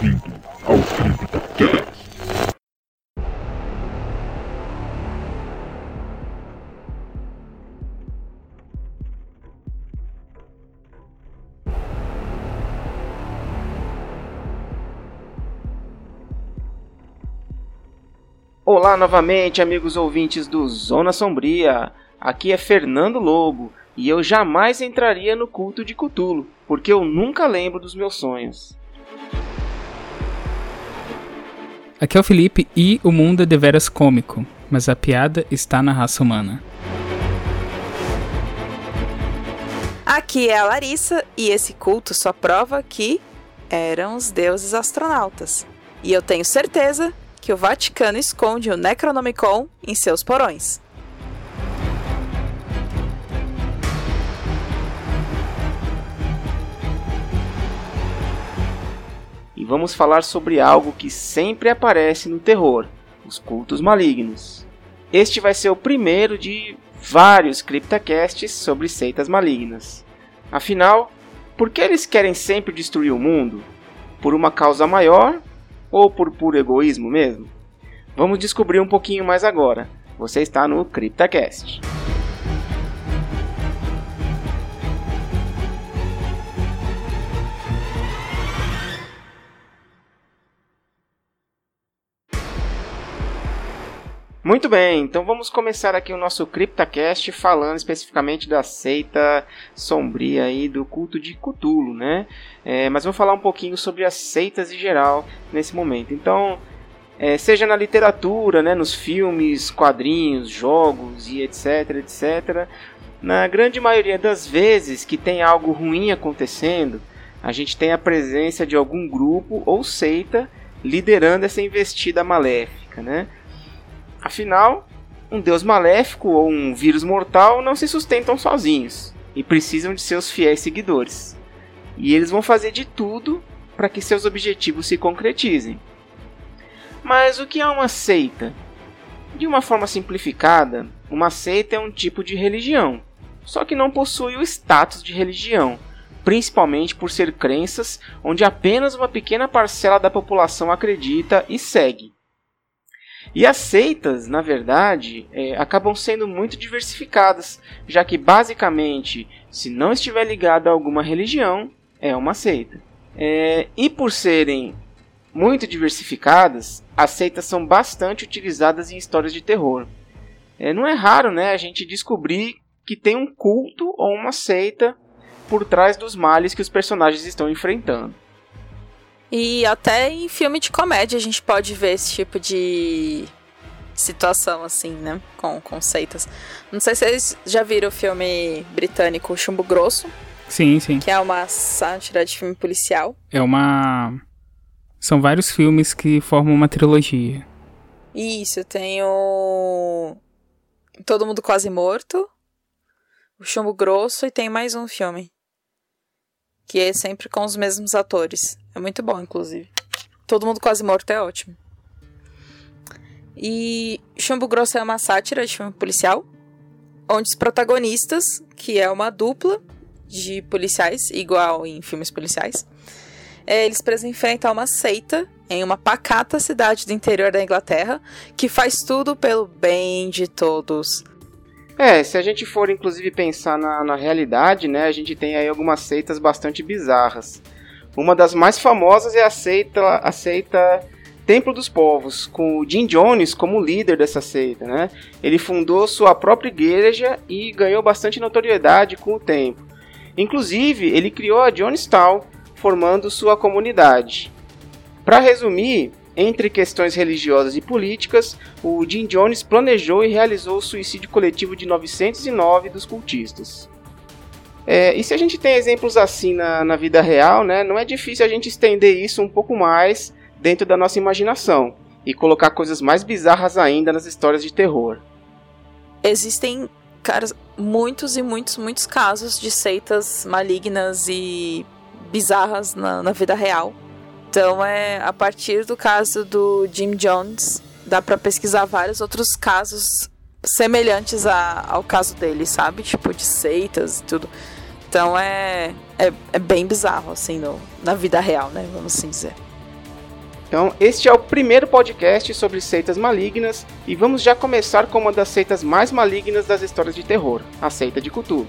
Bem-vindo ao CryptoCast. Olá novamente, amigos ouvintes do Zona Sombria. Aqui é Fernando Lobo e eu jamais entraria no culto de Cthulhu, porque eu nunca lembro dos meus sonhos. Aqui é o Felipe e o mundo é deveras cômico, mas a piada está na raça humana. Aqui é a Larissa e esse culto só prova que eram os deuses astronautas. E eu tenho certeza que o Vaticano esconde o Necronomicon em seus porões. Vamos falar sobre algo que sempre aparece no terror: os cultos malignos. Este vai ser o primeiro de vários criptacasts sobre seitas malignas. Afinal, por que eles querem sempre destruir o mundo? Por uma causa maior ou por puro egoísmo mesmo? Vamos descobrir um pouquinho mais agora. Você está no CryptaCast. Muito bem, então vamos começar aqui o nosso CryptaCast falando especificamente da seita sombria aí do culto de Cthulhu, né? É, mas vou falar um pouquinho sobre as seitas em geral nesse momento. Então, é, seja na literatura, né, nos filmes, quadrinhos, jogos e etc, etc, na grande maioria das vezes que tem algo ruim acontecendo, a gente tem a presença de algum grupo ou seita liderando essa investida maléfica, né? Afinal, um deus maléfico ou um vírus mortal não se sustentam sozinhos e precisam de seus fiéis seguidores. E eles vão fazer de tudo para que seus objetivos se concretizem. Mas o que é uma seita? De uma forma simplificada, uma seita é um tipo de religião, só que não possui o status de religião, principalmente por ser crenças onde apenas uma pequena parcela da população acredita e segue. E as seitas, na verdade, é, acabam sendo muito diversificadas, já que basicamente, se não estiver ligado a alguma religião, é uma seita. É, e por serem muito diversificadas, as seitas são bastante utilizadas em histórias de terror. É, não é raro né, a gente descobrir que tem um culto ou uma seita por trás dos males que os personagens estão enfrentando. E até em filme de comédia a gente pode ver esse tipo de situação, assim, né? Com conceitos. Não sei se vocês já viram o filme britânico Chumbo Grosso. Sim, sim. Que é uma sátira de filme policial. É uma. São vários filmes que formam uma trilogia. Isso, tem o. Todo Mundo Quase Morto. O Chumbo Grosso e tem mais um filme que é sempre com os mesmos atores. É muito bom, inclusive. Todo mundo quase morto é ótimo. E Chumbo Grosso é uma sátira de filme policial, onde os protagonistas, que é uma dupla de policiais, igual em filmes policiais, é, eles precisam enfrentar uma seita em uma pacata cidade do interior da Inglaterra que faz tudo pelo bem de todos. É, se a gente for inclusive pensar na, na realidade, né, a gente tem aí algumas seitas bastante bizarras. Uma das mais famosas é a seita, a seita Templo dos Povos, com o Jim Jones como líder dessa seita, né? Ele fundou sua própria igreja e ganhou bastante notoriedade com o tempo. Inclusive, ele criou a Jonestown, formando sua comunidade. Para resumir, entre questões religiosas e políticas, o Jim Jones planejou e realizou o suicídio coletivo de 909 dos cultistas. É, e se a gente tem exemplos assim na, na vida real, né, não é difícil a gente estender isso um pouco mais dentro da nossa imaginação e colocar coisas mais bizarras ainda nas histórias de terror. Existem, cara, muitos e muitos, muitos casos de seitas malignas e bizarras na, na vida real então, é a partir do caso do Jim Jones, dá para pesquisar vários outros casos semelhantes a, ao caso dele, sabe? Tipo, de seitas e tudo. Então, é, é, é bem bizarro, assim, no, na vida real, né? Vamos assim dizer. Então, este é o primeiro podcast sobre seitas malignas e vamos já começar com uma das seitas mais malignas das histórias de terror, a seita de Cthulhu.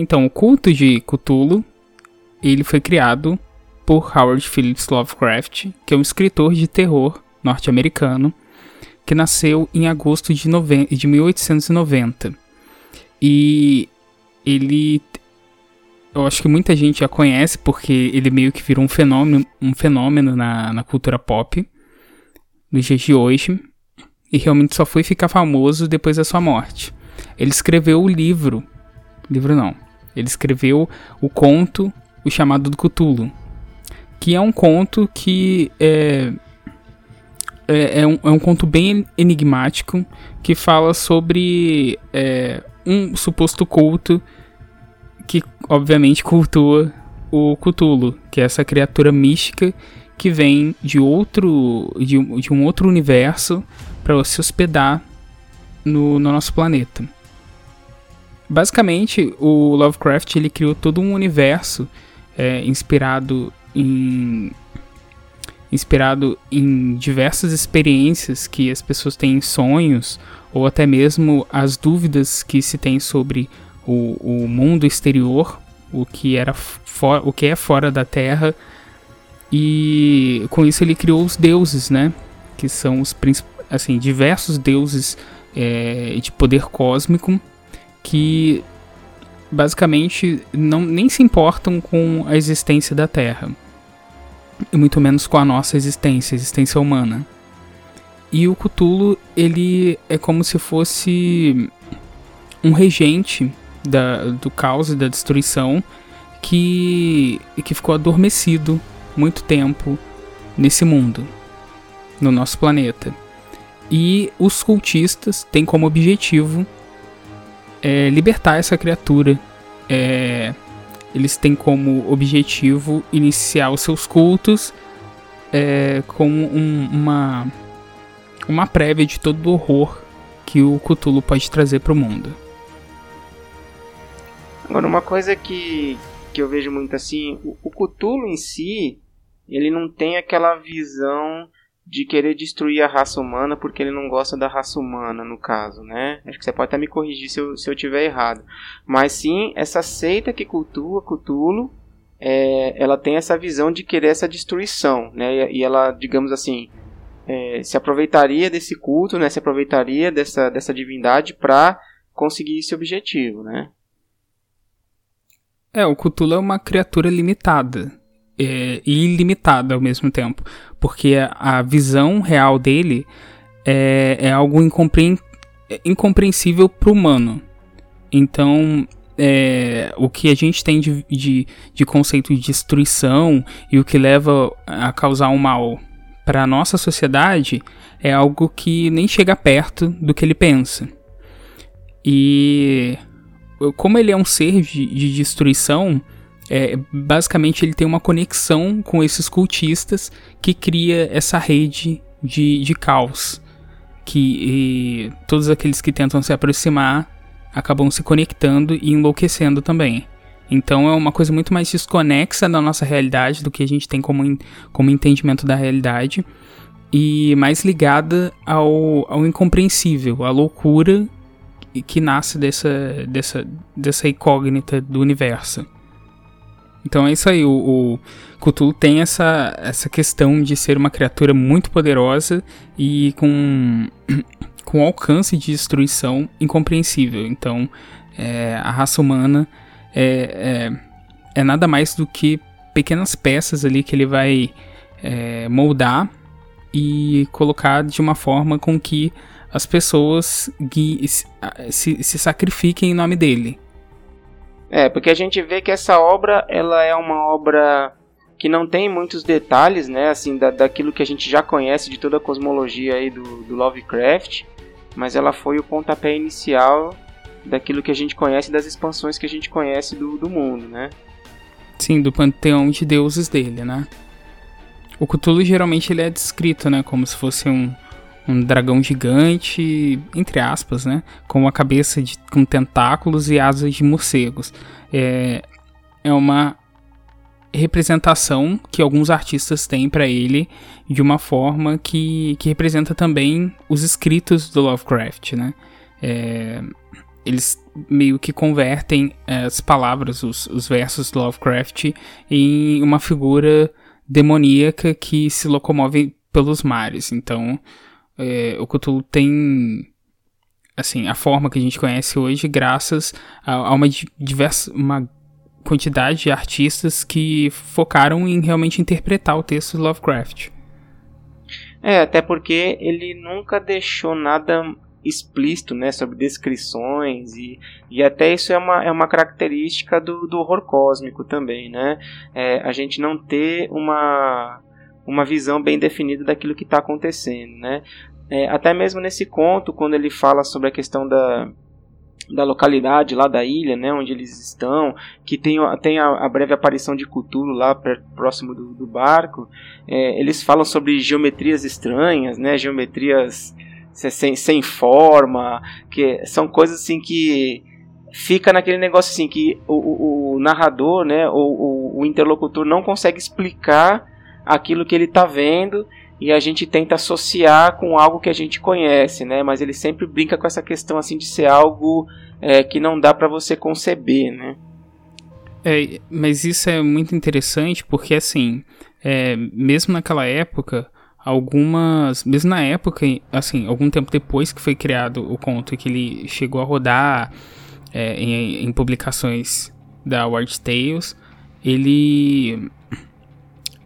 Então, o culto de Cthulhu, ele foi criado por Howard Phillips Lovecraft, que é um escritor de terror norte-americano, que nasceu em agosto de, de 1890. E ele eu acho que muita gente já conhece porque ele meio que virou um fenômeno, um fenômeno na, na cultura pop nos dias de hoje e realmente só foi ficar famoso depois da sua morte. Ele escreveu o livro, livro não, ele escreveu o conto O Chamado do Cthulhu, que é um conto que é, é, é, um, é um conto bem enigmático que fala sobre é, um suposto culto que, obviamente, cultua o Cthulhu, que é essa criatura mística que vem de outro de, de um outro universo para se hospedar no, no nosso planeta. Basicamente, o Lovecraft ele criou todo um universo é, inspirado em inspirado em diversas experiências que as pessoas têm em sonhos ou até mesmo as dúvidas que se tem sobre o, o mundo exterior, o que era o que é fora da Terra e com isso ele criou os deuses, né? Que são os assim diversos deuses é, de poder cósmico que basicamente não, nem se importam com a existência da Terra, e muito menos com a nossa existência, a existência humana. E o Cthulhu, ele é como se fosse um regente da, do caos e da destruição que, que ficou adormecido muito tempo nesse mundo, no nosso planeta. E os cultistas têm como objetivo é, libertar essa criatura. É, eles têm como objetivo iniciar os seus cultos é, como um, uma, uma prévia de todo o horror que o Cthulhu pode trazer para o mundo. Agora, uma coisa que, que eu vejo muito assim, o, o Cthulhu em si, ele não tem aquela visão de querer destruir a raça humana porque ele não gosta da raça humana, no caso, né? Acho que você pode até me corrigir se eu, se eu tiver errado. Mas sim, essa seita que cultua Cthulhu, é, ela tem essa visão de querer essa destruição, né? E, ela, digamos assim, é, se aproveitaria desse culto, né? Se aproveitaria dessa, dessa divindade para conseguir esse objetivo, né? É, o Cthulhu é uma criatura limitada é, e ao mesmo tempo porque a, visão real dele é, é algo incompreen, incompreensível para o humano. Então, é, o que a gente tem de, de, de, conceito de destruição e o que leva a causar um mal para a nossa sociedade é algo que nem chega perto do que ele pensa. E como ele é um ser de, de destruição, é, basicamente ele tem uma conexão com esses cultistas que cria essa rede de, de caos. Que todos aqueles que tentam se aproximar acabam se conectando e enlouquecendo também. Então é uma coisa muito mais desconexa da nossa realidade do que a gente tem como, como entendimento da realidade e mais ligada ao, ao incompreensível, à loucura que nasce dessa, dessa, dessa incógnita do universo. Então é isso aí, o, o Cthulhu tem essa, essa questão de ser uma criatura muito poderosa e com, com alcance de destruição incompreensível. Então é, a raça humana é, é, é, nada mais do que pequenas peças ali que ele vai é, moldar e colocar de uma forma com que as pessoas se, se sacrifiquem em nome dele. É, porque a gente vê que essa obra, ela é uma obra que não tem muitos detalhes, né, assim, da, daquilo que a gente já conhece de toda a cosmologia aí do, do Lovecraft, mas ela foi o pontapé inicial daquilo que a gente conhece, das expansões que a gente conhece do, do mundo, né. Sim, do panteão de deuses dele, né. O Cthulhu geralmente ele é descrito, né, como se fosse um, um dragão gigante, entre aspas, né, com uma cabeça de, com tentáculos e asas de morcegos. É, é uma representação que alguns artistas têm para ele de uma forma que, que representa também os escritos do Lovecraft, né? É, eles meio que convertem as palavras, os, os versos do Lovecraft em uma figura demoníaca que se locomove pelos mares. Então, é, o Cthulhu tem assim a forma que a gente conhece hoje graças a, a uma diversa uma quantidade de artistas que focaram em realmente interpretar o texto do Lovecraft. É, até porque ele nunca deixou nada explícito, né, sobre descrições e, e até isso é uma, é uma característica do, do horror cósmico também, né, é, a gente não ter uma, uma visão bem definida daquilo que está acontecendo, né, é, até mesmo nesse conto, quando ele fala sobre a questão da, da localidade lá da ilha, né, onde eles estão, que tem, tem a, a breve aparição de Cthulhu lá perto, próximo do, do barco, é, eles falam sobre geometrias estranhas, né, geometrias sem, sem forma, que são coisas assim que fica naquele negócio assim que o, o, o narrador, né, o, o, interlocutor não consegue explicar aquilo que ele está vendo e a gente tenta associar com algo que a gente conhece, né? Mas ele sempre brinca com essa questão assim de ser algo é, que não dá para você conceber, né? É, mas isso é muito interessante porque assim, é, mesmo naquela época, algumas, mesmo na época, assim, algum tempo depois que foi criado o conto e que ele chegou a rodar é, em, em publicações da Ward Tales, ele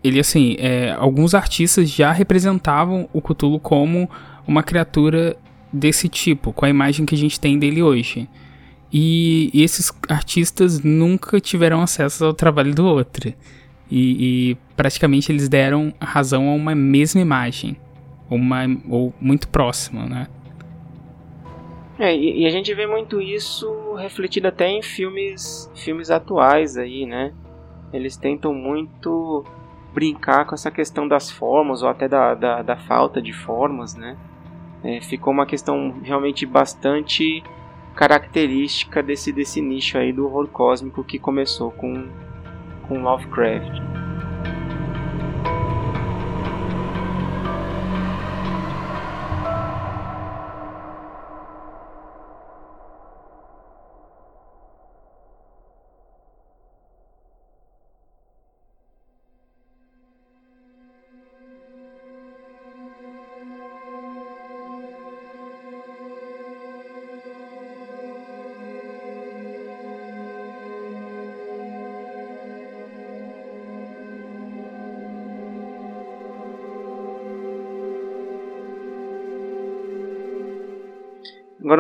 ele assim, é, alguns artistas já representavam o Cthulhu como uma criatura desse tipo, com a imagem que a gente tem dele hoje. E, esses artistas nunca tiveram acesso ao trabalho do outro. E, e, praticamente eles deram razão a uma mesma imagem, uma, ou muito próxima, né? É, e, e, a gente vê muito isso refletido até em filmes, filmes atuais aí, né? Eles tentam muito brincar com essa questão das formas ou até da, da, da falta de formas, né? É, ficou uma questão realmente bastante característica desse, desse nicho aí do horror cósmico que começou com, com Lovecraft.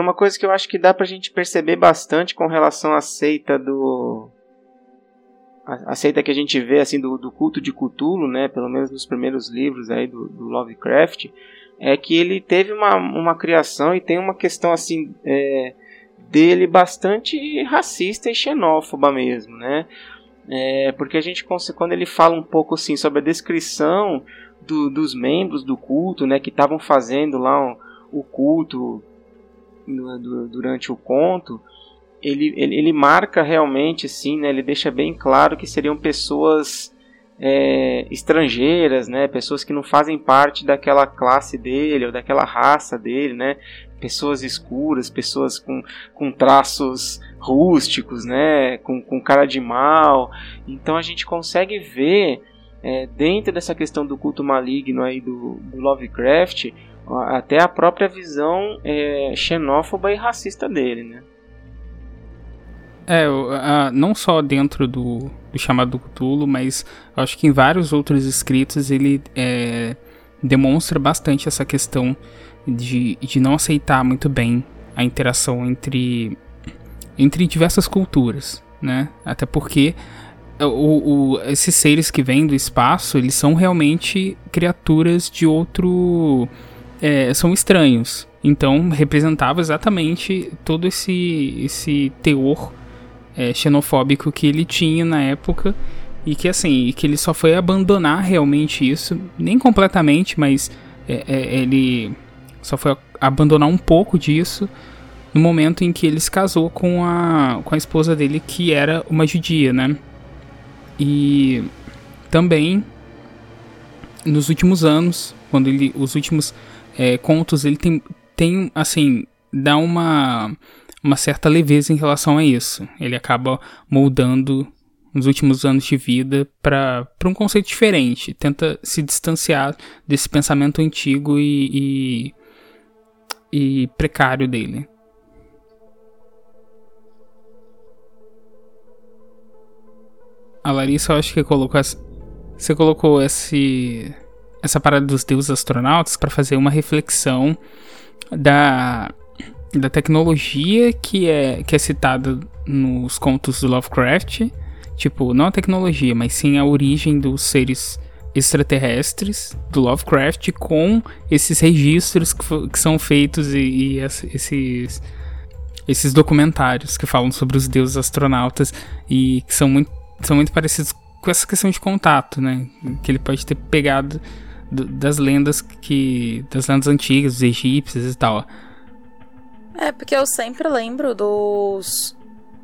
Uma coisa que eu acho que dá pra gente perceber bastante com relação à seita do. A, seita que a gente vê assim do, do, culto de Cthulhu, né? Pelo menos nos primeiros livros aí do, do Lovecraft, é que ele teve uma, uma criação e tem uma questão assim é, dele bastante racista e xenófoba mesmo, né? É, porque a gente quando ele fala um pouco assim sobre a descrição do, dos membros do culto, né, que estavam fazendo lá um, o culto durante o conto, ele, ele, ele, marca realmente, assim, né, ele deixa bem claro que seriam pessoas é, estrangeiras, né, pessoas que não fazem parte daquela classe dele ou daquela raça dele, né, pessoas escuras, pessoas com, com traços rústicos, né, com, com cara de mal. Então a gente consegue ver é, dentro dessa questão do culto maligno aí do, do Lovecraft até a própria visão é, xenófoba e racista dele, né? É, não só dentro do, do chamado Cthulhu, mas acho que em vários outros escritos ele é, demonstra bastante essa questão de, de não aceitar muito bem a interação entre, entre diversas culturas. né? Até porque o, o, esses seres que vêm do espaço, eles são realmente criaturas de outro. É, são estranhos. Então representava exatamente todo esse, esse teor é, xenofóbico que ele tinha na época e que assim, que ele só foi abandonar realmente isso, nem completamente, mas é, é, ele só foi abandonar um pouco disso no momento em que ele se casou com a, com a esposa dele, que era uma judia, né? E também nos últimos anos, quando ele, os últimos é, contos, ele tem, tem assim, dá uma, uma certa leveza em relação a isso. Ele acaba moldando nos últimos anos de vida para um conceito diferente. Tenta se distanciar desse pensamento antigo e, e, e precário dele. A Larissa, eu acho que colocou essa, você colocou esse essa parada dos deuses astronautas para fazer uma reflexão da da tecnologia que é que é citada nos contos do Lovecraft, tipo, não a tecnologia, mas sim a origem dos seres extraterrestres do Lovecraft com esses registros que, que são feitos e, e esses esses documentários que falam sobre os deuses astronautas e que são muito são muito parecidos com essa questão de contato, né? Que ele pode ter pegado do, das lendas que. das lendas antigas, dos egípcios e tal. É, porque eu sempre lembro dos.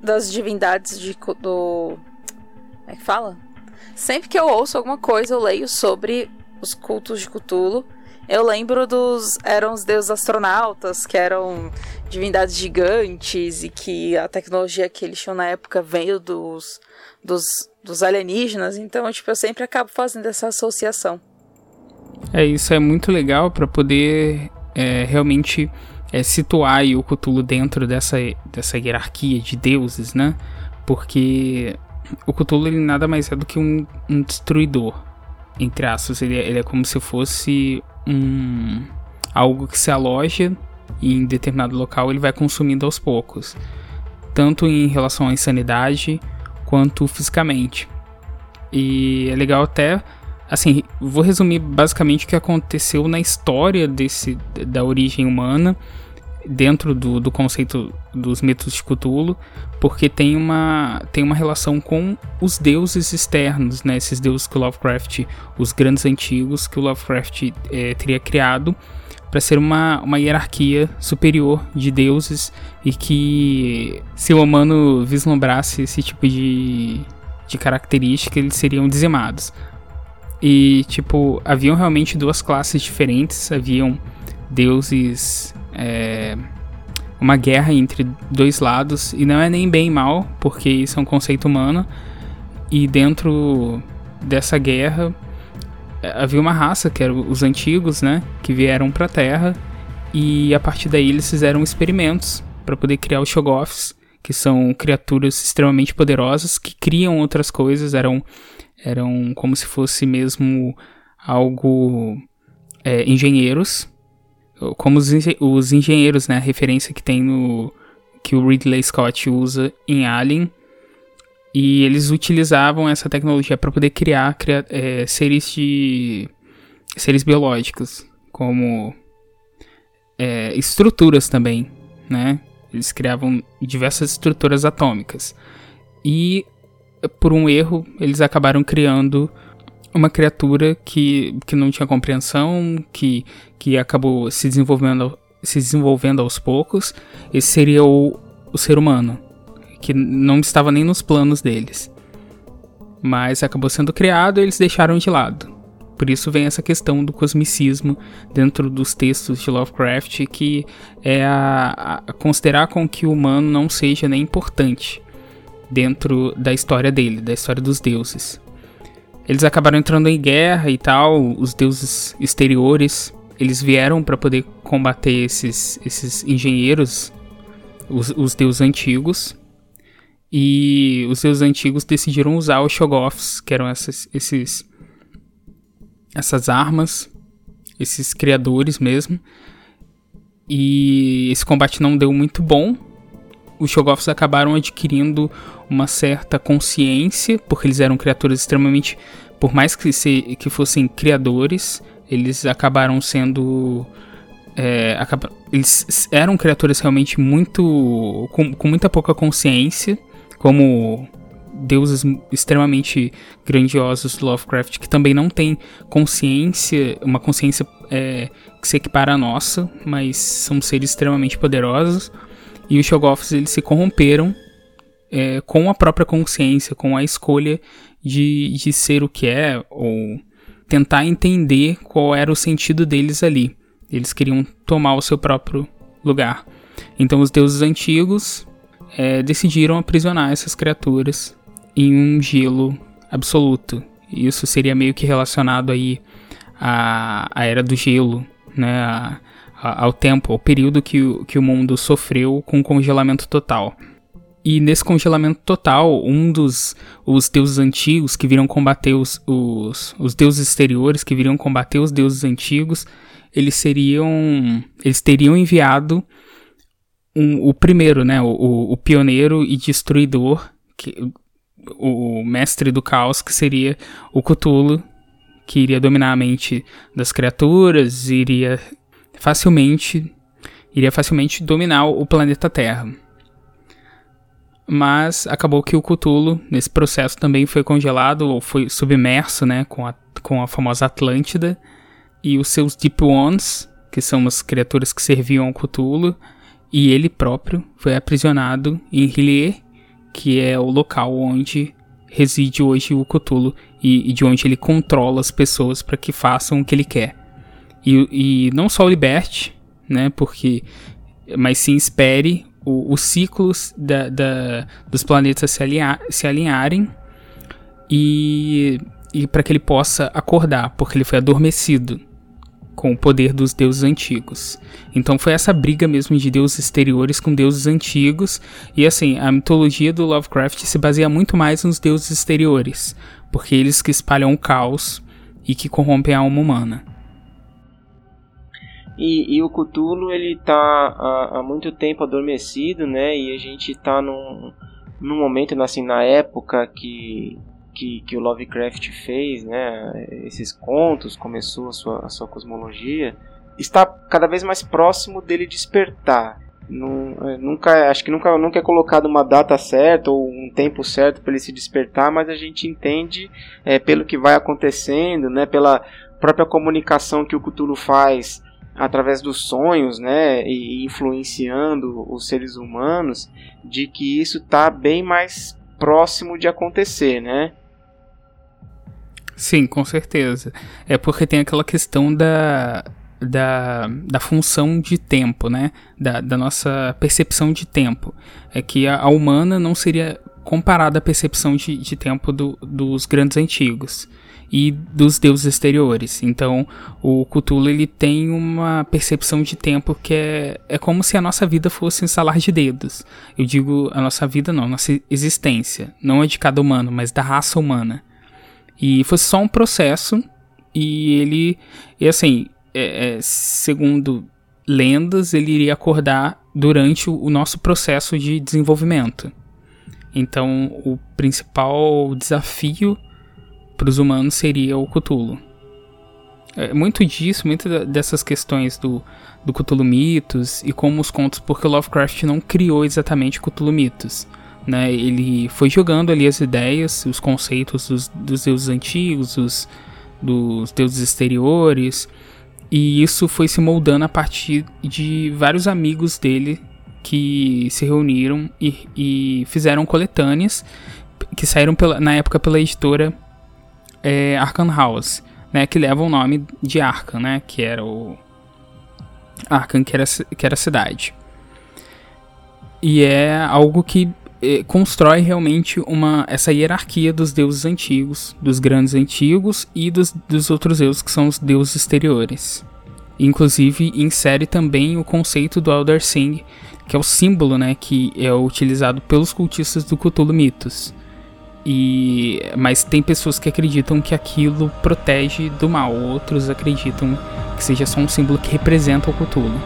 das divindades de. do. Como é que fala? Sempre que eu ouço alguma coisa, eu leio sobre os cultos de Cthulhu. Eu lembro dos. eram os deuses astronautas, que eram divindades gigantes e que a tecnologia que eles tinham na época veio dos dos, dos alienígenas, então tipo, eu sempre acabo fazendo essa associação. É, isso é muito legal para poder é, realmente é, situar o Cthulhu dentro dessa, dessa hierarquia de deuses, né? Porque o Cthulhu ele nada mais é do que um, um destruidor, entre aspas. Ele, é, ele é como se fosse um algo que se aloja em determinado local ele vai consumindo aos poucos. Tanto em relação à insanidade, quanto fisicamente. E é legal até, assim, vou resumir basicamente o que aconteceu na história desse da origem humana dentro do, do conceito dos mitos de Cthulhu, porque tem uma, tem uma relação com os deuses externos, né? Esses deuses que o Lovecraft, os grandes antigos que o Lovecraft é, teria criado para ser uma, uma hierarquia superior de deuses e que se o humano vislumbrasse esse tipo de, de característica, eles seriam dizimados. E, tipo, haviam realmente duas classes diferentes, haviam deuses. É, uma guerra entre dois lados, e não é nem bem mal, porque isso é um conceito humano, e dentro dessa guerra é, havia uma raça, que eram os antigos, né? Que vieram para a Terra e a partir daí eles fizeram experimentos para poder criar os Shoggoths, que são criaturas extremamente poderosas que criam outras coisas, eram, eram como se fosse mesmo algo é, engenheiros, como os, os engenheiros, né? A referência que tem no que o Ridley Scott usa em Alien e eles utilizavam essa tecnologia para poder criar, criar é, seres de seres biológicos, como é, estruturas também, né? Eles criavam diversas estruturas atômicas. E por um erro, eles acabaram criando uma criatura que, que não tinha compreensão, que, que acabou se desenvolvendo, se desenvolvendo aos poucos. Esse seria o, o ser humano que não estava nem nos planos deles. Mas acabou sendo criado e eles deixaram de lado. Por isso vem essa questão do cosmicismo dentro dos textos de Lovecraft, que é a, a considerar com que o humano não seja nem importante dentro da história dele, da história dos deuses. Eles acabaram entrando em guerra e tal, os deuses exteriores, eles vieram para poder combater esses, esses engenheiros, os, os deuses antigos, e os seus antigos decidiram usar os Shoggoths, que eram essas, esses, essas armas, esses criadores mesmo. E esse combate não deu muito bom. Os Shoggoths acabaram adquirindo uma certa consciência, porque eles eram criaturas extremamente, por mais que, se, que fossem criadores, eles acabaram sendo é, acaba, eles eram criaturas realmente muito com, com muita pouca consciência, como deuses extremamente grandiosos do Lovecraft que também não tem consciência, uma consciência é, que se equipara à nossa, mas são seres extremamente poderosos. E os Shoggoths eles se corromperam é, com a própria consciência, com a escolha de, de ser o que é, ou tentar entender qual era o sentido deles ali. Eles queriam tomar o seu próprio lugar. Então os deuses antigos é, decidiram aprisionar essas criaturas em um gelo absoluto. Isso seria meio que relacionado aí à, à era do gelo, né? A, ao tempo, ao período que, o, que o mundo sofreu com congelamento total. E nesse congelamento total, um dos os deuses antigos que viriam combater os, os, os deuses exteriores, que viriam combater os deuses antigos, eles seriam. Eles teriam enviado um, o primeiro, né? O, o, pioneiro e destruidor, que, o, o mestre do caos, que seria o Cthulhu, que iria dominar a mente das criaturas, iria facilmente iria facilmente dominar o planeta Terra. Mas acabou que o Cthulhu, nesse processo, também foi congelado ou foi submerso né, com, a, com a famosa Atlântida. E os seus Deep Ones, que são as criaturas que serviam ao Cthulhu, e ele próprio foi aprisionado em Hylier, que é o local onde reside hoje o Cthulhu e, e de onde ele controla as pessoas para que façam o que ele quer. E, e não só o liberte, né, porque, mas sim espere os ciclos da, da, dos planetas se, alinhar, se alinharem e, e para que ele possa acordar, porque ele foi adormecido com o poder dos deuses antigos. Então foi essa briga mesmo de deuses exteriores com deuses antigos. E assim, a mitologia do Lovecraft se baseia muito mais nos deuses exteriores, porque eles que espalham o caos e que corrompem a alma humana. E, e o Cthulhu ele tá há, há, muito tempo adormecido, né? E a gente tá num, num momento, assim, na época que que, que o Lovecraft fez, né, esses contos, começou a sua, a sua cosmologia, está cada vez mais próximo dele despertar. É, nunca, acho que nunca, nunca é colocado uma data certa ou um tempo certo para ele se despertar, mas a gente entende é, pelo que vai acontecendo, né, pela própria comunicação que o Cthulhu faz através dos sonhos, né, e influenciando os seres humanos, de que isso está bem mais próximo de acontecer, né? Sim, com certeza. É porque tem aquela questão da, da, da função de tempo, né? Da, da nossa percepção de tempo. É que a, a humana não seria comparada à percepção de, de tempo do, dos grandes antigos e dos deuses exteriores. Então, o Cthulhu ele tem uma percepção de tempo que é, é como se a nossa vida fosse um salar de dedos. Eu digo a nossa vida não, nossa existência, não é de cada humano, mas da raça humana. E fosse só um processo e ele, e assim, é, é, segundo lendas, ele iria acordar durante o nosso processo de desenvolvimento. Então, o principal desafio para os humanos seria o Cthulhu. É, muito disso, muitas dessas questões do, do Cthulhu Mitos e como os contos, porque o Lovecraft não criou exatamente Cthulhu Mitos. Né? Ele foi jogando ali as ideias, os conceitos dos, dos deuses antigos, os, dos deuses exteriores, e isso foi se moldando a partir de vários amigos dele que se reuniram e, e fizeram coletâneas que saíram pela, na época pela editora é, Arkham House, né, que leva o nome de Arkham, né, que era o Arkham que era, que era a cidade. E é algo que eh, constrói realmente uma essa hierarquia dos deuses antigos, dos grandes antigos e dos, dos outros deuses que são os deuses exteriores. Inclusive insere também o conceito do Elder Sing, que é o símbolo, né, que é utilizado pelos cultistas do Cthulhu Mitos. E mas tem pessoas que acreditam que aquilo protege do mal, outros acreditam que seja só um símbolo que representa o Cthulhu.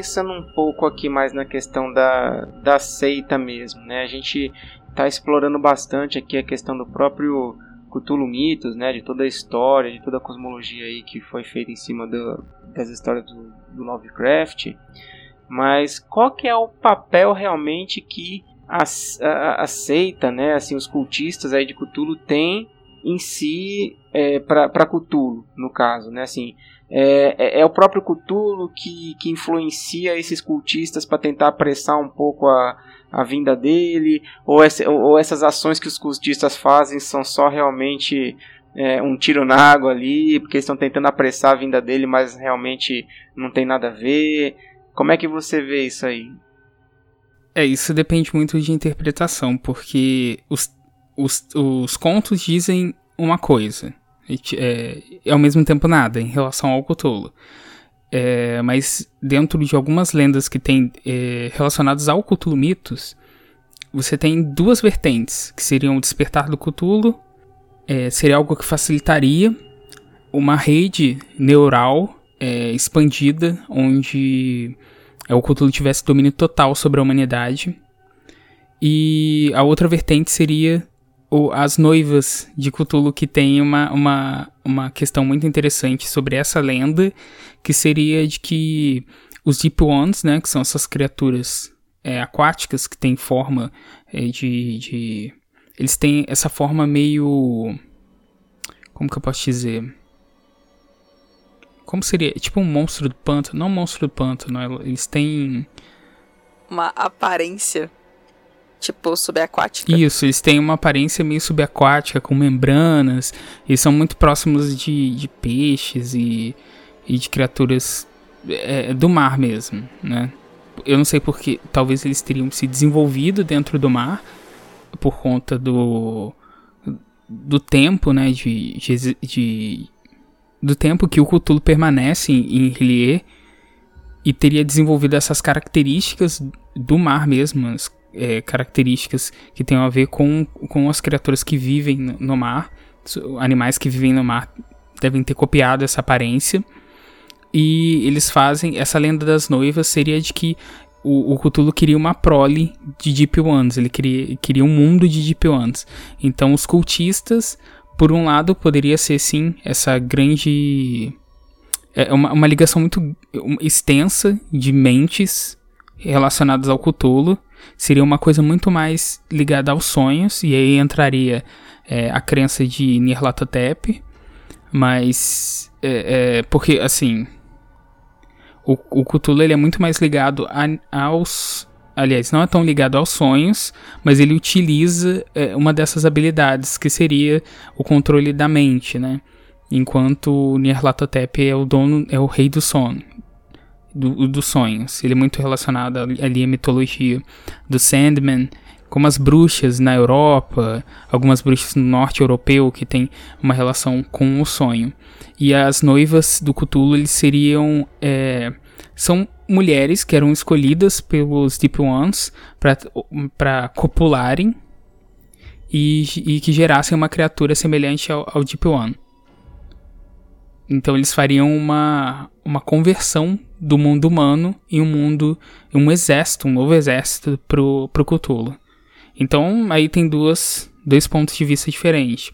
Pensando um pouco aqui mais na questão da, da seita mesmo, né? A gente está explorando bastante aqui a questão do próprio Cthulhu Mitos, né? De toda a história, de toda a cosmologia aí que foi feita em cima do, das histórias do, do Lovecraft. Mas qual que é o papel realmente que a, a, a seita, né? Assim, os cultistas aí de Cthulhu têm em si é, para Cthulhu, no caso, né? Assim, é, é, é, o próprio Cthulhu que, que influencia esses cultistas para tentar apressar um pouco a, a vinda dele, ou, essa, ou essas ações que os cultistas fazem são só realmente é, um tiro na água ali, porque estão tentando apressar a vinda dele, mas realmente não tem nada a ver. Como é que você vê isso aí? É, isso depende muito de interpretação, porque os, os, os contos dizem uma coisa, é, e ao mesmo tempo nada em relação ao Cthulhu. É, mas dentro de algumas lendas que tem é, relacionadas ao Cthulhu mitos, você tem duas vertentes, que seriam o despertar do Cthulhu, é, seria algo que facilitaria uma rede neural é, expandida, onde é, o Cthulhu tivesse domínio total sobre a humanidade. E a outra vertente seria o, as noivas de Cthulhu, que tem uma, uma, uma questão muito interessante sobre essa lenda, que seria de que os Deep Ones, né, que são essas criaturas é, aquáticas que têm forma é, de, de. Eles têm essa forma meio. Como que eu posso dizer? Como seria? Tipo um monstro do pântano. Não um monstro do pântano, eles têm. Uma aparência tipo subaquática. Isso, eles têm uma aparência meio subaquática, com membranas, e são muito próximos de, de peixes e, e de criaturas é, do mar mesmo, né? Eu não sei porque, talvez eles teriam se desenvolvido dentro do mar, por conta do, do tempo, né, de, de, de do tempo que o Cthulhu permanece em, em Rillier, e teria desenvolvido essas características do mar mesmo, as é, características que tenham a ver com, com as criaturas que vivem no mar. Animais que vivem no mar devem ter copiado essa aparência. E eles fazem. Essa lenda das noivas seria de que o, o Cthulhu queria uma prole de Deep Ones. Ele queria, queria um mundo de Deep Ones. Então os cultistas, por um lado, poderia ser sim essa grande. É uma, uma ligação muito extensa de mentes relacionadas ao Cthulhu seria uma coisa muito mais ligada aos sonhos, e aí entraria é, a crença de Nirlatotep, mas. É, é, porque, assim. O, o Cthulhu ele é muito mais ligado a, aos. Aliás, não é tão ligado aos sonhos, mas ele utiliza é, uma dessas habilidades, que seria o controle da mente, né? Enquanto Nirlatotep é o dono, é o rei do sono do, dos sonhos. Ele é muito relacionado ali à mitologia do Sandman, como as bruxas na Europa, algumas bruxas no norte europeu que tem uma relação com o sonho. E as noivas do Cthulhu eles seriam é, são mulheres que eram escolhidas pelos Deep Ones para copularem e, e, que gerassem uma criatura semelhante ao, ao Deep One. Então eles fariam uma, uma conversão do mundo humano em um mundo, um exército, um novo exército pro, pro Cthulhu. Então aí tem duas, dois pontos de vista diferentes.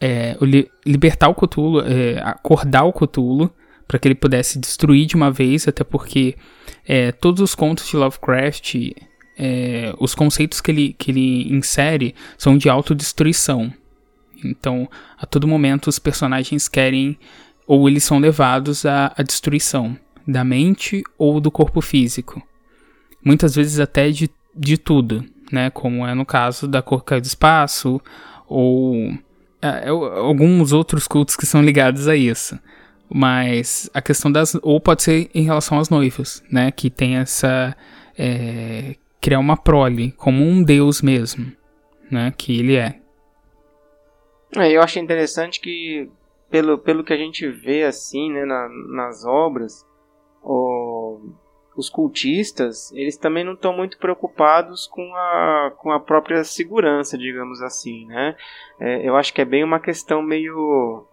É, o li, libertar o Cthulhu, é, acordar o Cthulhu, para que ele pudesse destruir de uma vez, até porque é, todos os contos de Lovecraft, é, os conceitos que ele, que ele insere são de autodestruição. Então, a todo momento, os personagens querem ou eles são levados à, à destruição da mente ou do corpo físico. Muitas vezes até de, de tudo, né? Como é no caso da cor caiu do espaço ou é, é, alguns outros cultos que são ligados a isso. Mas a questão das. Ou pode ser em relação às noivas, né? Que tem essa. É, criar uma prole, como um deus mesmo, né? Que ele é. É, eu acho interessante que, pelo, pelo que a gente vê assim, né, na, nas obras, o, os cultistas, eles também não estão muito preocupados com a, com a própria segurança, digamos assim, né? É, eu acho que é bem uma questão meio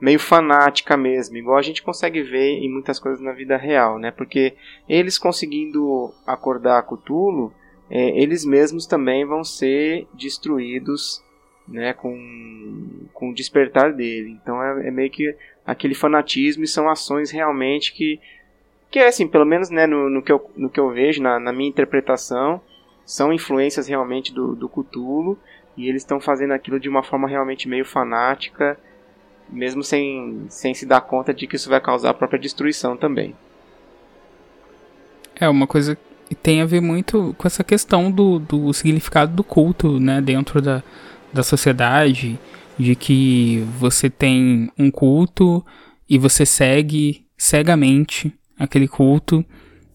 meio fanática mesmo, igual a gente consegue ver em muitas coisas na vida real, né? Porque eles conseguindo acordar Cthulhu, é, eles mesmos também vão ser destruídos né, com, com o despertar dele. Então é, é, meio que aquele fanatismo e são ações realmente que, que é assim, pelo menos né, no, no, que, eu, no que eu vejo, na, na minha interpretação, são influências realmente do, do Cthulhu e eles estão fazendo aquilo de uma forma realmente meio fanática, mesmo sem, sem se dar conta de que isso vai causar a própria destruição também. É uma coisa que tem a ver muito com essa questão do, do significado do culto, né, dentro da, da sociedade, de que você tem um culto e você segue cegamente aquele culto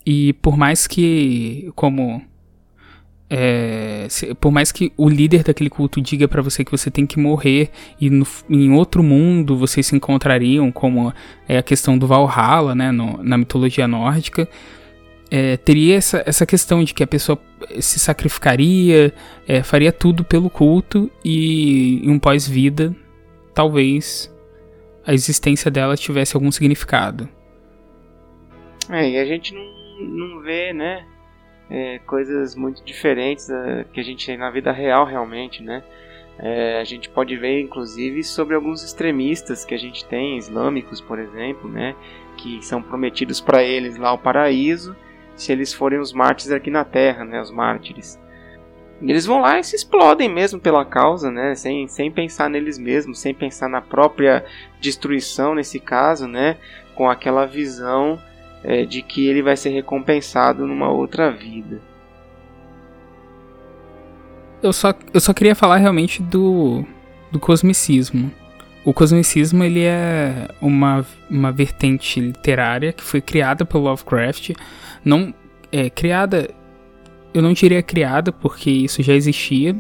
e por mais que como é, se, por mais que o líder daquele culto diga para você que você tem que morrer e no, em outro mundo vocês se encontrariam, como é a questão do Valhalla, né, no, na mitologia nórdica, é, teria essa, essa questão de que a pessoa se sacrificaria, é, faria tudo pelo culto e em um pós-vida, talvez a existência dela tivesse algum significado. É, e a gente não, não vê, né, é, coisas muito diferentes uh, que a gente tem na vida real realmente, né? É, a gente pode ver, inclusive, sobre alguns extremistas que a gente tem, islâmicos, por exemplo, né? Que são prometidos para eles lá o paraíso se eles forem os mártires aqui na Terra, né? Os mártires. Eles vão lá e se explodem mesmo pela causa, né? Sem, sem pensar neles mesmos, sem pensar na própria destruição nesse caso, né? Com aquela visão é, de que ele vai ser recompensado numa outra vida. Eu só, eu só queria falar realmente do, do cosmicismo. O cosmicismo ele é uma, uma vertente literária que foi criada pelo Lovecraft. Não é criada, eu não diria criada porque isso já existia,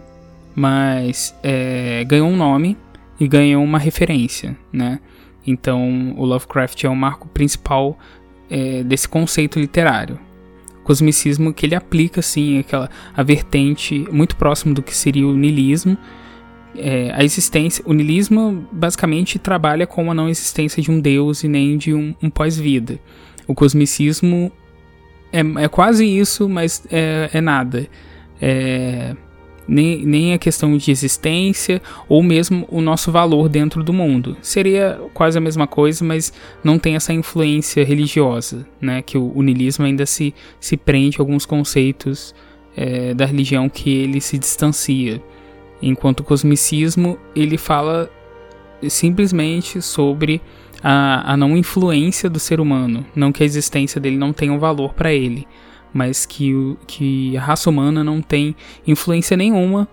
mas é, ganhou um nome e ganhou uma referência, né? Então o Lovecraft é o marco principal é, desse conceito literário. Cosmicismo que ele aplica assim aquela a vertente muito próximo do que seria o niilismo. É, a existência, o niilismo basicamente trabalha com a não existência de um deus e nem de um, um pós-vida. O cosmicismo é, é, quase isso, mas é, é nada. É, nem, nem a questão de existência ou mesmo o nosso valor dentro do mundo. Seria quase a mesma coisa, mas não tem essa influência religiosa, né? Que o, o niilismo ainda se, se prende a alguns conceitos é, da religião que ele se distancia. Enquanto o cosmicismo, ele fala simplesmente sobre a, a não influência do ser humano, não que a existência dele não tenha um valor para ele, mas que, o, que a raça humana não tem influência nenhuma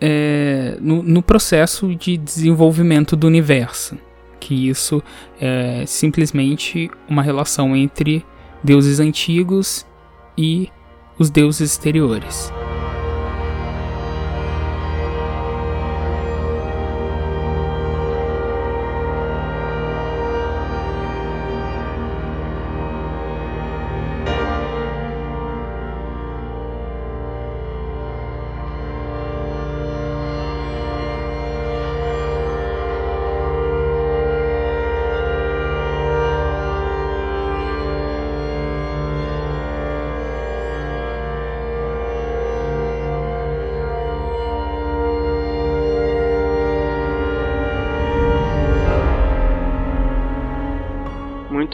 é, no, no, processo de desenvolvimento do universo. Que isso é simplesmente uma relação entre deuses antigos e os deuses exteriores.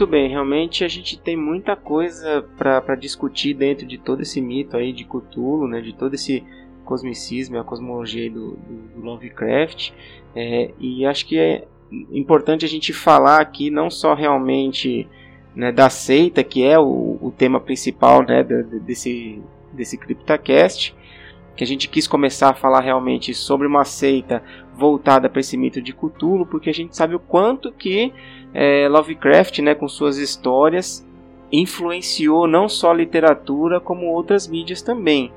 Bem, realmente a gente tem muita coisa para discutir dentro de todo esse mito aí de Cthulhu, né, de todo esse cosmicismo a cosmologia do, do, do Lovecraft. É, e acho que é importante a gente falar aqui não só realmente né, da seita, que é o, o tema principal né, desse, desse CryptoCast, que a gente quis começar a falar realmente sobre uma seita voltada para esse mito de Cthulhu, porque a gente sabe o quanto que é, Lovecraft, né, com suas histórias, influenciou não só a literatura como outras mídias também.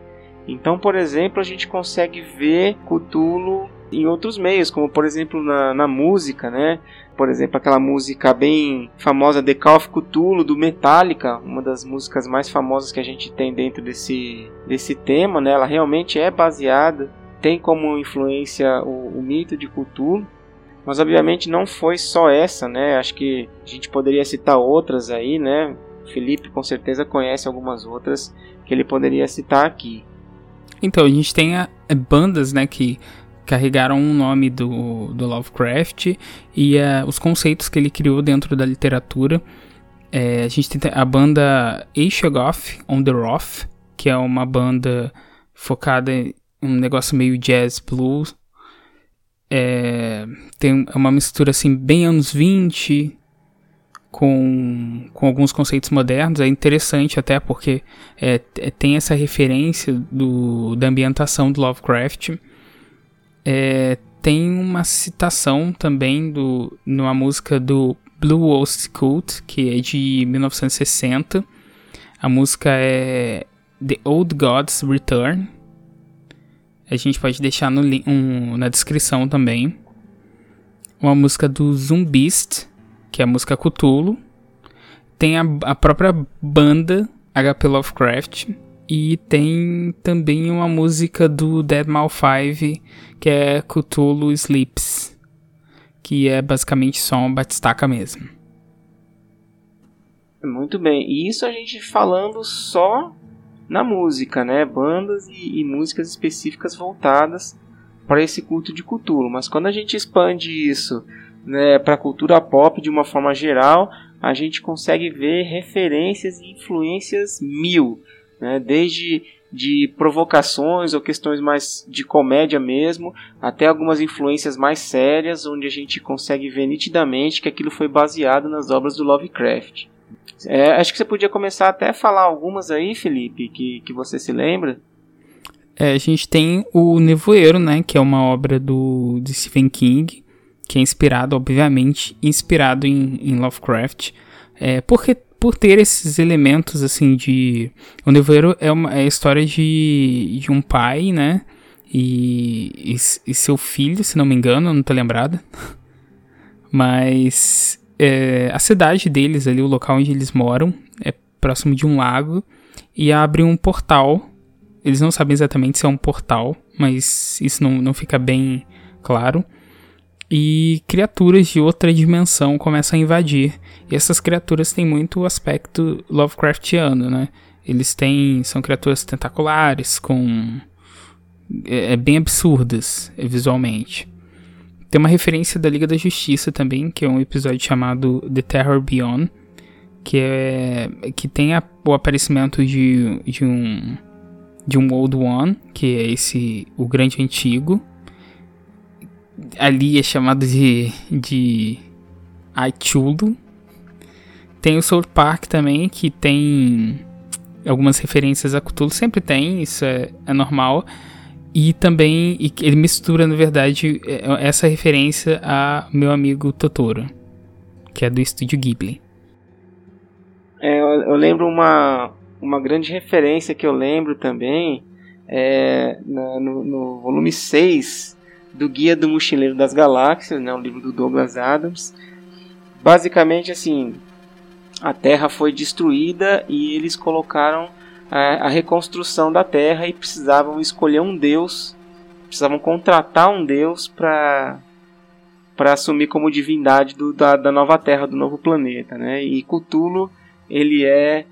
Então, por exemplo, a gente consegue ver Cthulhu em outros meios, como por exemplo na, na música, né? Por exemplo, aquela música bem famosa The Call of Cthulhu do Metallica, uma das músicas mais famosas que a gente tem dentro desse, desse tema, né? Ela realmente é baseada, tem como influência o, o mito de Cthulhu. Mas obviamente não foi só essa, né? Acho que a gente poderia citar outras aí, né? Felipe com certeza conhece algumas outras que ele poderia citar aqui. Então, a gente tem a, a bandas, né, que carregaram o nome do, do Lovecraft e uh, os conceitos que ele criou dentro da literatura. É, a gente tem a banda Aishagoth on the Roth, que é uma banda focada um negócio meio jazz blues. É, tem uma mistura assim bem anos 20 com, com alguns conceitos modernos. É interessante até porque é, é, tem essa referência do, da ambientação do Lovecraft. É, tem uma citação também do, numa música do Blue Ghost Cult, que é de 1960. A música é The Old Gods Return. A gente pode deixar no, um, na descrição também. Uma música do Zumbist, que é a música Cthulhu. Tem a, a própria banda HP Lovecraft. E tem também uma música do Dead Mal 5, que é Cthulhu Sleeps. Que é basicamente só uma batistaca mesmo. Muito bem. E isso a gente falando só na música, né? Bandas e, e músicas específicas voltadas para esse culto de Cthulhu. Mas quando a gente expande isso né, para a cultura pop de uma forma geral, a gente consegue ver referências e influências mil, né, desde de provocações ou questões mais de comédia mesmo, até algumas influências mais sérias, onde a gente consegue ver nitidamente que aquilo foi baseado nas obras do Lovecraft. É, acho que você podia começar até a falar algumas aí, Felipe, que, que você se lembra. É, a gente tem o Nevoeiro, né, que é uma obra do de Stephen King, que é inspirado, obviamente, inspirado em, em Lovecraft, é, porque por ter esses elementos assim de o Nevoeiro é uma é a história de, de um pai, né, e, e, e seu filho, se não me engano, não tô lembrado, mas é, a cidade deles ali, o local onde eles moram, é próximo de um lago e abre um portal. Eles não sabem exatamente se é um portal, mas isso não, não fica bem claro e criaturas de outra dimensão começam a invadir. E essas criaturas têm muito aspecto Lovecraftiano, né? Eles têm são criaturas tentaculares com é, é bem absurdas visualmente. Tem uma referência da Liga da Justiça também, que é um episódio chamado The Terror Beyond, que é que tem a, o aparecimento de, de um de um Old One, que é esse o grande antigo, ali é chamado de, de Aichulu. Tem o South Park também, que tem algumas referências a Cthulhu, sempre tem, isso é, é normal. E também e ele mistura, na verdade, é, essa referência a meu amigo Totoro, que é do estúdio Ghibli. É, eu, eu, lembro uma, uma grande referência que eu lembro também, é, no, no volume 6 do Guia do Mochileiro das Galáxias, né, um livro do Douglas Adams. Basicamente, assim, a Terra foi destruída e eles colocaram a, a reconstrução da Terra e precisavam escolher um deus, precisavam contratar um deus para para assumir como divindade do, da, da nova Terra, do novo planeta, né? E Cthulhu ele é,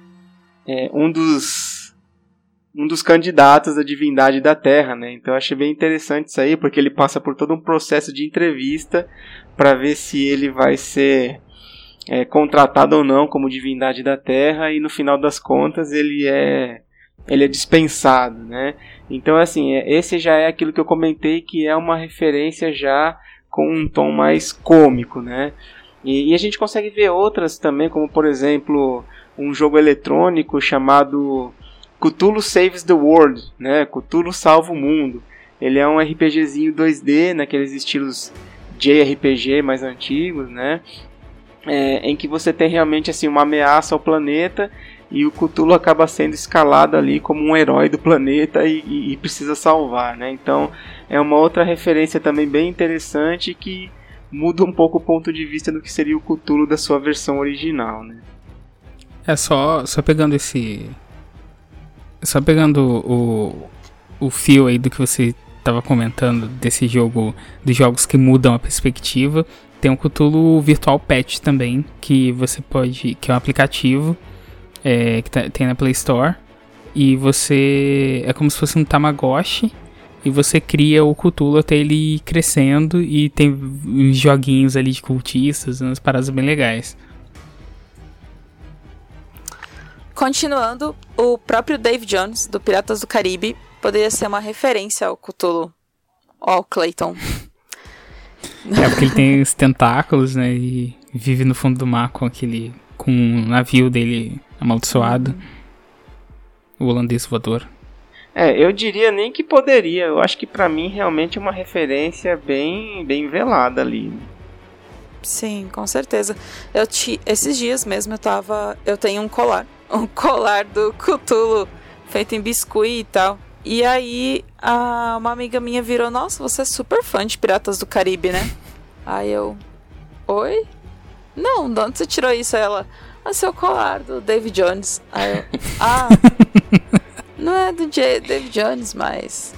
é um dos um dos candidatos à divindade da Terra, né? Então eu achei bem interessante isso aí, porque ele passa por todo um processo de entrevista para ver se ele vai ser é, contratado ou não como divindade da Terra e no final das contas ele é ele é dispensado, né? Então assim, é, esse já é aquilo que eu comentei que é uma referência já com um tom mais cômico, né? E, e a gente consegue ver outras também, como por exemplo um jogo eletrônico chamado Cthulhu Saves the World, né? Cthulhu salva o mundo. Ele é um RPGzinho 2D, naqueles estilos JRPG mais antigos, né? É, em que você tem realmente assim uma ameaça ao planeta e o Cthulhu acaba sendo escalado ali como um herói do planeta e, e, e precisa salvar, né? Então é uma outra referência também bem interessante que muda um pouco o ponto de vista do que seria o Cthulhu da sua versão original, né? É só só pegando esse só pegando o, o fio aí do que você estava comentando desse jogo, dos jogos que mudam a perspectiva, tem o Cthulhu Virtual Pet também, que você pode, que é um aplicativo é, que tá, tem na Play Store e você é como se fosse um Tamagotchi e você cria o Cthulhu até ele ir crescendo e tem uns joguinhos ali de cultistas, umas paradas bem legais. Continuando, o próprio Dave Jones, do Piratas do Caribe, poderia ser uma referência ao Cthulhu. Ó, Clayton. É porque ele tem os tentáculos, né? E vive no fundo do mar com aquele. com um navio dele amaldiçoado. O holandês voador. É, eu diria nem que poderia. Eu acho que para mim realmente é uma referência bem, bem velada ali. Sim, com certeza. Eu te, esses dias mesmo eu tava, eu tenho um colar, um colar do Cthulhu feito em biscuit e tal. E aí a, uma amiga minha virou, nossa, você é super fã de Piratas do Caribe, né? Aí eu, oi? Não, de onde você tirou isso? Aí ela, ah, seu colar do David Jones. Aí eu, ah, não é do J David Jones, mas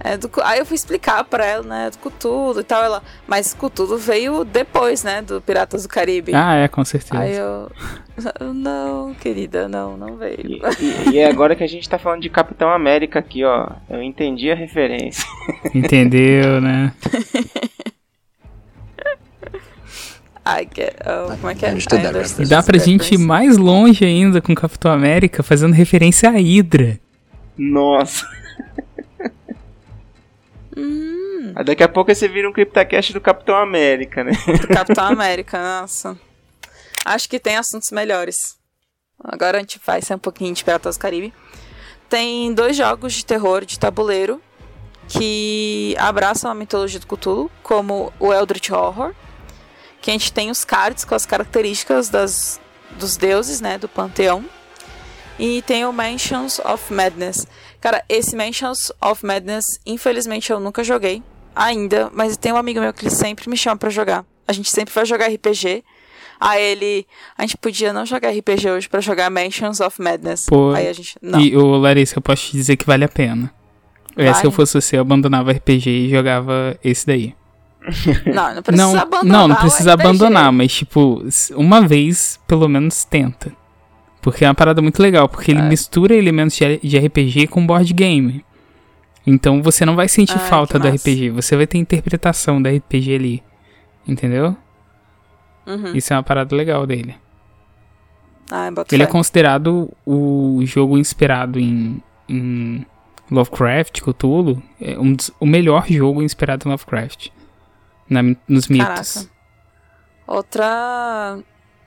é do, aí eu fui explicar pra ela, né, do Cthulhu e tal. Ela, mas Cthulhu veio depois, né, do Piratas do Caribe. Ah, é, com certeza. Aí eu. Não, querida, não, não veio. E, e, e é agora que a gente tá falando de Capitão América aqui, ó. Eu entendi a referência. Entendeu, né? I get, oh, como é que é? E dá pra gente ir mais longe ainda com Capitão América, fazendo referência à Hydra. Nossa. Aí Daqui a pouco você vira um CryptoCast do Capitão América, né? do Capitão América, nossa. Acho que tem assuntos melhores. Agora a gente vai ser um pouquinho de Piratas do Caribe. Tem dois jogos de terror de tabuleiro que abraçam a mitologia do Cthulhu, como o Eldritch Horror, que a gente tem os cards com as características das, dos deuses, né, do panteão. E tem o Mansions of Madness. Cara, esse Mansions of Madness, infelizmente eu nunca joguei ainda, mas tem um amigo meu que ele sempre me chama pra jogar. A gente sempre vai jogar RPG. Aí ele, a gente podia não jogar RPG hoje pra jogar Mansions of Madness. Pô, Aí a gente, não. E, ô, Larissa, eu posso te dizer que vale a pena. É, se Vale? eu fosse você, eu abandonava RPG e jogava esse daí. Não, não precisa não, abandonar. não, não o precisa abandonar, mas tipo, uma vez, pelo menos, tenta. Porque é uma parada muito legal, porque ele É. mistura elementos de RPG com board game. Então você não vai sentir Ai, falta do. RPG, você vai ter interpretação da RPG ali. Entendeu? Uhum. Isso é uma parada legal dele. Boto Ele é considerado o jogo inspirado em, em Lovecraft, Cthulhu, é um dos- o melhor jogo inspirado em Lovecraft. na- nos mitos. Caraca. Outra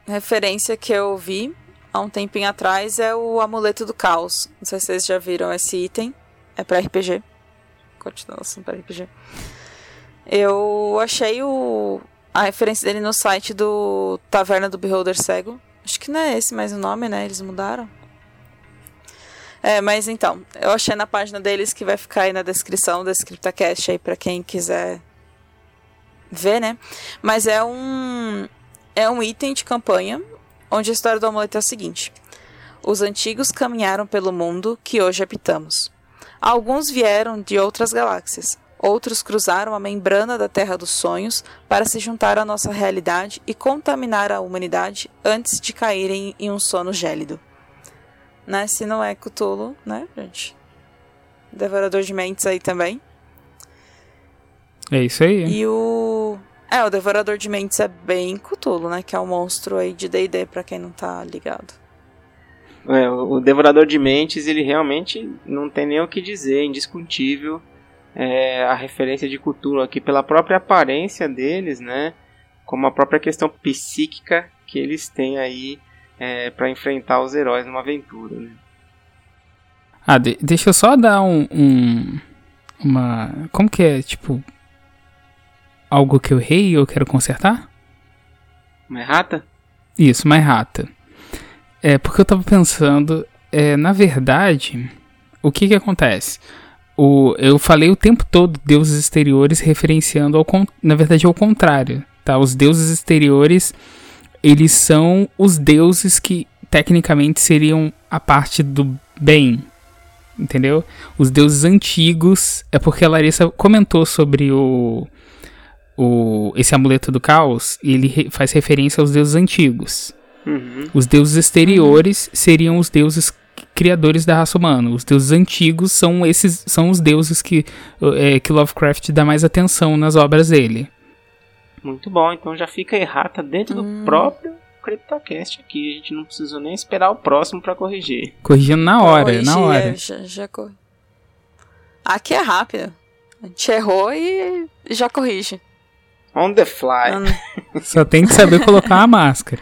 referência que eu vi há um tempinho atrás é o Amuleto do Caos. Não sei se vocês já viram esse item. É pra RPG. Continuação pra RPG. Eu achei o, a referência dele no site do Taverna do Beholder Cego. Acho que não é esse mais o nome, né? Eles mudaram. É, mas então, eu achei na página deles que vai ficar aí na descrição da CryptoCast aí pra quem quiser ver, né? Mas é um é um item de campanha onde a história do amuleto é a seguinte: Os antigos caminharam pelo mundo que hoje habitamos. Alguns vieram de outras galáxias, outros cruzaram a membrana da Terra dos Sonhos para se juntar à nossa realidade e contaminar a humanidade antes de caírem em um sono gélido. Né? Se não é Cthulhu, né, gente? Devorador de mentes aí também. É isso aí. E o. É, o Devorador de Mentes é bem Cthulhu, né? Que é um monstro aí de DD, pra quem não tá ligado. É, o Devorador de Mentes, ele realmente não tem nem o que dizer, é indiscutível. É, a referência de Cthulhu aqui pela própria aparência deles, né? Como a própria questão psíquica que eles têm aí é, para enfrentar os heróis numa aventura. Né? Ah, de- deixa eu só dar um, um- Uma. Como que é? Tipo. Algo que eu errei e eu quero consertar? Uma errata? Isso, mais rata. É, porque eu tava pensando. É, na verdade, o que que acontece? O, eu falei o tempo todo deuses exteriores referenciando ao. Na verdade, ao contrário. Tá? Os deuses exteriores. Eles são os deuses que tecnicamente seriam a parte do bem entendeu? Os deuses antigos. É porque a Larissa comentou sobre o. o esse amuleto do caos. Ele re- faz referência aos deuses antigos. Uhum. Os deuses exteriores seriam os deuses criadores da raça humana. Os deuses antigos são esses são os deuses que, é, que Lovecraft dá mais atenção nas obras dele. Muito bom, então já fica errata dentro do Hum. próprio CryptoCast aqui. A gente não precisa nem esperar o próximo pra corrigir. Corrigindo na hora, Corrigir, na hora. é, já, já cor- Aqui é rápido. A gente errou e já corrige. On the fly. Só tem que saber colocar a máscara.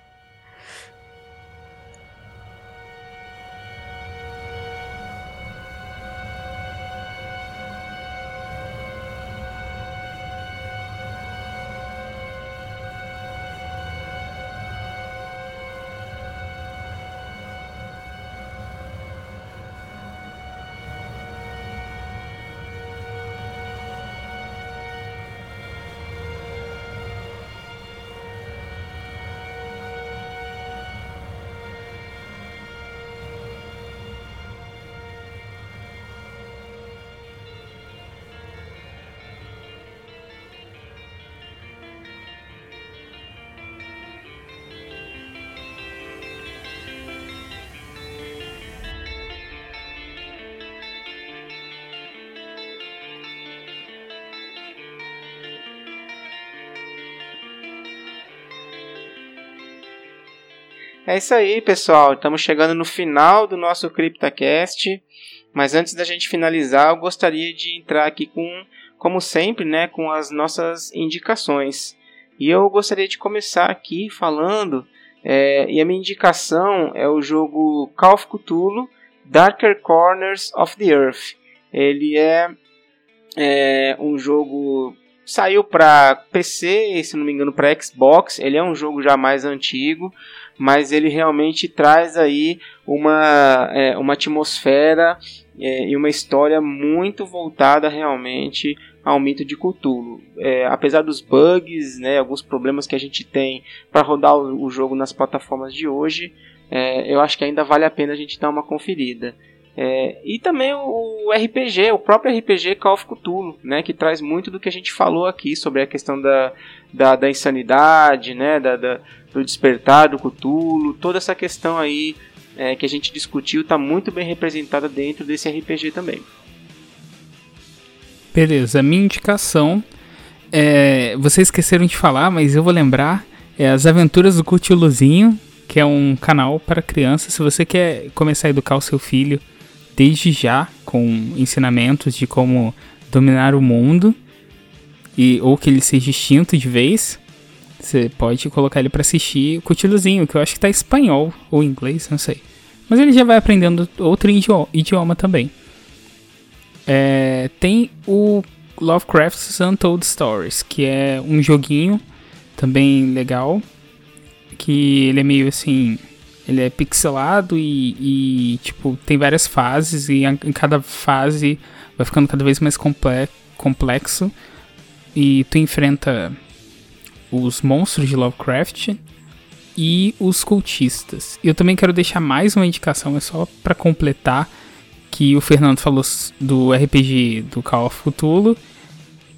É isso aí, pessoal. Estamos chegando no final do nosso CryptoCast. Mas antes da gente finalizar, eu gostaria de entrar aqui com, como sempre, né, com as nossas indicações. E eu gostaria de começar aqui falando, é, e a minha indicação é o jogo Call of Cthulhu Darker Corners of the Earth. Ele é, é um jogo saiu para PC se não me engano para Xbox. Ele é um jogo já mais antigo, mas ele realmente traz aí uma, é, uma atmosfera é, e uma história muito voltada realmente ao mito de Cthulhu. É, apesar dos bugs, né, alguns problemas que a gente tem para rodar o, o jogo nas plataformas de hoje, é, eu acho que ainda vale a pena a gente dar uma conferida. É, e também o, RPG, o próprio RPG Call of Cthulhu, né, que traz muito do que a gente falou aqui sobre a questão da, da, da insanidade, né, da, da, do despertar do Cthulhu, toda essa questão aí é, que a gente discutiu está muito bem representada dentro desse RPG também. Beleza, minha indicação é. Vocês esqueceram de falar, mas eu vou lembrar. É As Aventuras do Cutiluzinho, que é um canal para crianças. Se você quer começar a educar o seu filho desde já, com ensinamentos de como dominar o mundo, e ou que ele seja extinto de vez, você pode colocar ele para assistir o Cutiluzinho, que eu acho que tá em espanhol ou inglês, não sei. Mas ele já vai aprendendo outro idioma, idioma também. É, tem o Lovecraft's Untold Stories, que é um joguinho também legal, que ele é meio assim, ele é pixelado e, e, tipo tem várias fases e em cada fase vai ficando cada vez mais comple complexo e tu enfrenta os monstros de Lovecraft e os cultistas. Eu também quero deixar mais uma indicação, é só pra completar que o Fernando falou do RPG do Call of Cthulhu,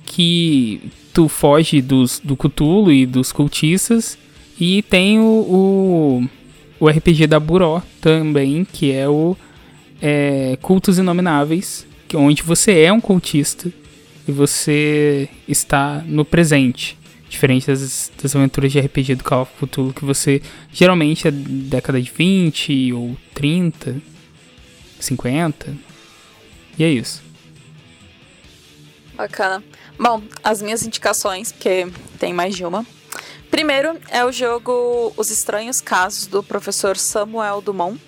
que tu foge dos, do Cthulhu e dos cultistas, e tem o, o, o RPG da Buró também, que é o é, Cultos Inomináveis, que onde você é um cultista e você está no presente. Diferente das, das aventuras de RPG do Call of Cthulhu, que você geralmente é década de 20 ou 30, 50. E é isso. Bacana. Bom, as minhas indicações, porque tem mais de uma. Primeiro é o jogo Os Estranhos Casos do professor Samuel Dumont.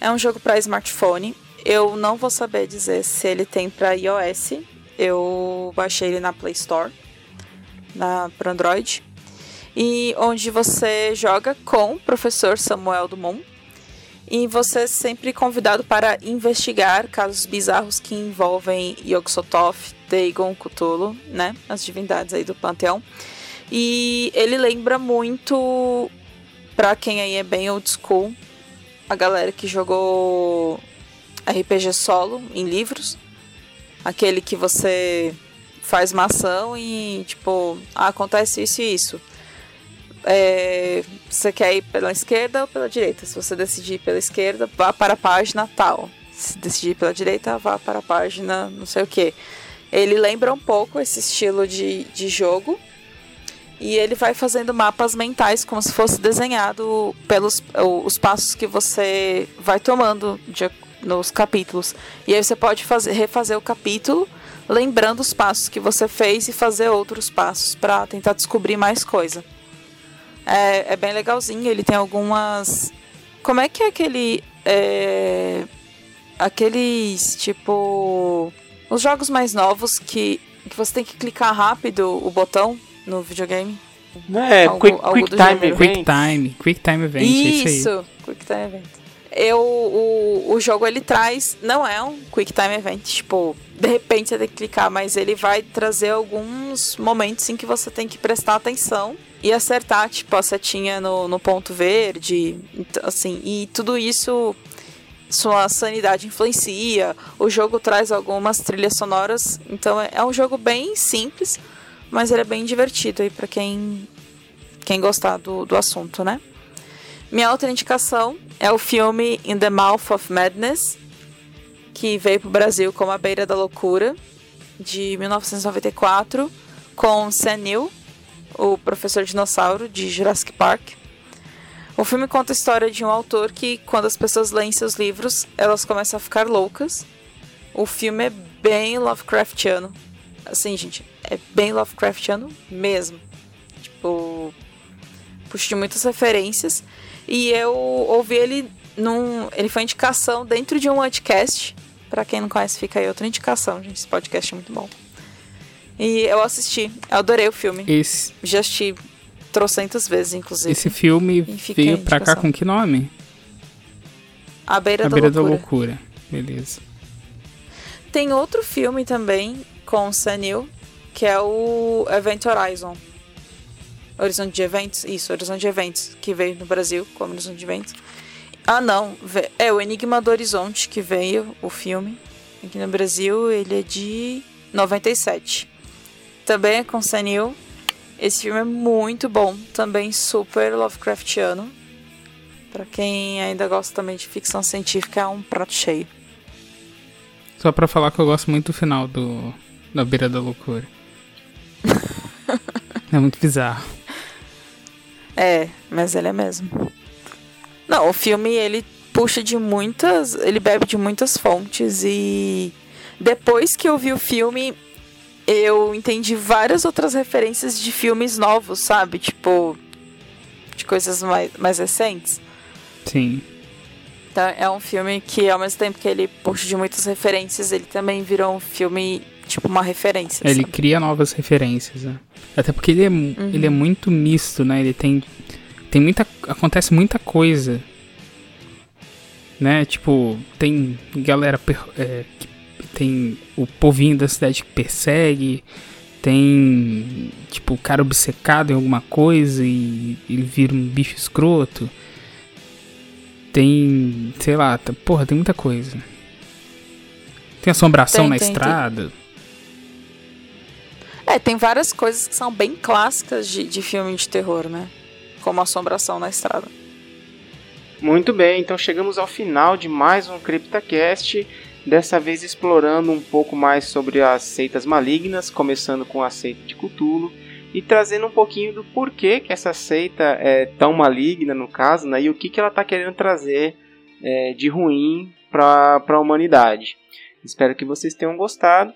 É um jogo para smartphone. Eu não vou saber dizer se ele tem para iOS. Eu baixei ele na Play Store, na para Android. E onde você joga com o professor Samuel Dumont. E você é sempre convidado para investigar casos bizarros que envolvem Yog-Sothoth, Dagon, Cthulhu, né? As divindades aí do panteão. E ele lembra muito, pra quem aí é bem old school, a galera que jogou RPG solo em livros. Aquele que você faz uma ação e, tipo, ah, acontece isso e isso. É, você quer ir pela esquerda ou pela direita? Se você decidir pela esquerda, vá para a página tal. Se decidir pela direita, vá para a página não sei o que. Ele lembra um pouco esse estilo de, de jogo. E ele vai fazendo mapas mentais como se fosse desenhado pelos os passos que você vai tomando de, nos capítulos. E aí você pode fazer, refazer o capítulo lembrando os passos que você fez e fazer outros passos para tentar descobrir mais coisa. É, é, bem legalzinho, ele tem algumas. Como é que é aquele. É... Aqueles tipo. Os jogos mais novos que, que você tem que clicar rápido o botão no videogame. Não é, algo, quick, algo quick time event. Quick time, quick time event. Isso, isso quick time event. Eu, o, o jogo ele traz, não é um quick time event, tipo, de repente você tem que clicar, mas ele vai trazer alguns momentos em que você tem que prestar atenção e acertar, tipo, a setinha no, no ponto verde, assim, e tudo isso sua sanidade influencia. O jogo traz algumas trilhas sonoras, então é, é um jogo bem simples, mas ele é bem divertido aí para quem quem gostar do, do assunto, né? Minha outra indicação é o filme In the Mouth of Madness, que veio para o Brasil como A Beira da Loucura, de 1994, com Sam Neill, o professor dinossauro de Jurassic Park. O filme conta a história de um autor que, quando as pessoas leem seus livros, elas começam a ficar loucas. O filme é bem Lovecraftiano. Assim, gente, é bem Lovecraftiano mesmo. Tipo, puxa de muitas referências. E eu ouvi ele num. Ele foi indicação dentro de um podcast. Pra quem não conhece, fica aí outra indicação, gente. Esse podcast é muito bom. E eu assisti, eu adorei o filme. Esse... Já assisti trocentas vezes, inclusive. Esse filme veio pra cá com que nome? A Beira, A da, Beira loucura. da Loucura. Beleza. Tem outro filme também com o Sanil, que é o Event Horizon. Horizonte de Eventos? Isso, Horizonte de Eventos, que veio no Brasil como Horizonte de Eventos. Ah, não. É o Enigma do Horizonte que veio, o filme. Aqui no Brasil, ele é de 97. Também é com Sanil. Esse filme é muito bom, também super Lovecraftiano. Para quem ainda gosta também de ficção científica, é um prato cheio. Só para falar que eu gosto muito do final do da Beira da Loucura. é muito bizarro. É, mas ele é mesmo. Não, o filme ele puxa de muitas, ele bebe de muitas fontes e depois que eu vi o filme, eu entendi várias outras referências de filmes novos, sabe? Tipo, de coisas mais, mais recentes. Sim. Então, é um filme que, ao mesmo tempo que ele puxa de muitas referências, ele também virou um filme, tipo, uma referência. Ele sabe? cria novas referências, né? Até porque ele é, uhum. ele é muito misto, né? Ele tem. Tem muita. Acontece muita coisa. Né? Tipo, tem galera é, que tem o povinho da cidade que persegue, tem tipo o cara obcecado em alguma coisa e ele vira um bicho escroto. Tem, sei lá, tá, porra, tem muita coisa. Tem assombração tem, na tem, estrada. Tem. É, tem várias coisas que são bem clássicas de, de filme de terror, né? Como assombração na estrada. Muito bem, então chegamos ao final de mais um CryptaCast dessa vez explorando um pouco mais sobre as seitas malignas, começando com a seita de Cthulhu e trazendo um pouquinho do porquê que essa seita é tão maligna no caso, né, e o que, que ela está querendo trazer é, de ruim para a humanidade. Espero que vocês tenham gostado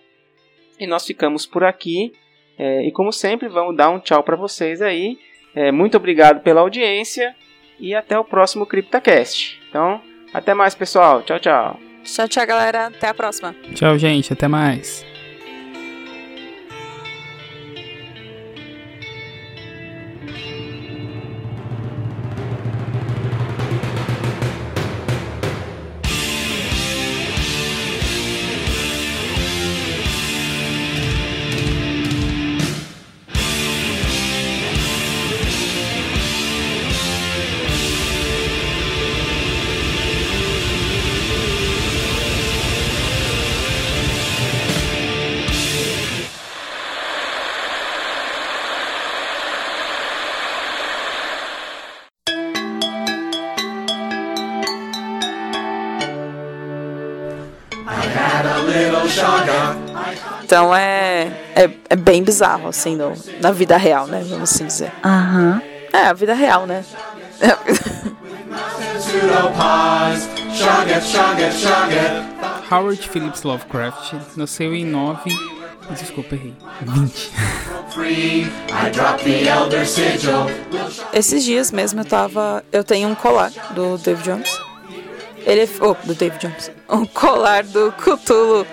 e nós ficamos por aqui. É, e como sempre, vamos dar um tchau para vocês aí. É, muito obrigado pela audiência e até o próximo CryptaCast. Então, até mais, pessoal. Tchau, tchau. Tchau, tchau, galera. Até a próxima. Tchau, gente. Até mais. É, bem bizarro, assim, no, na vida real, né? Vamos assim dizer. Aham. É, a vida real, né? Howard Phillips Lovecraft nasceu em 9. Desculpa, errei. 20. Esses dias mesmo eu tava. Eu tenho um colar do David Jones. Ele é. Oh, do David Jones. Um colar do Cthulhu.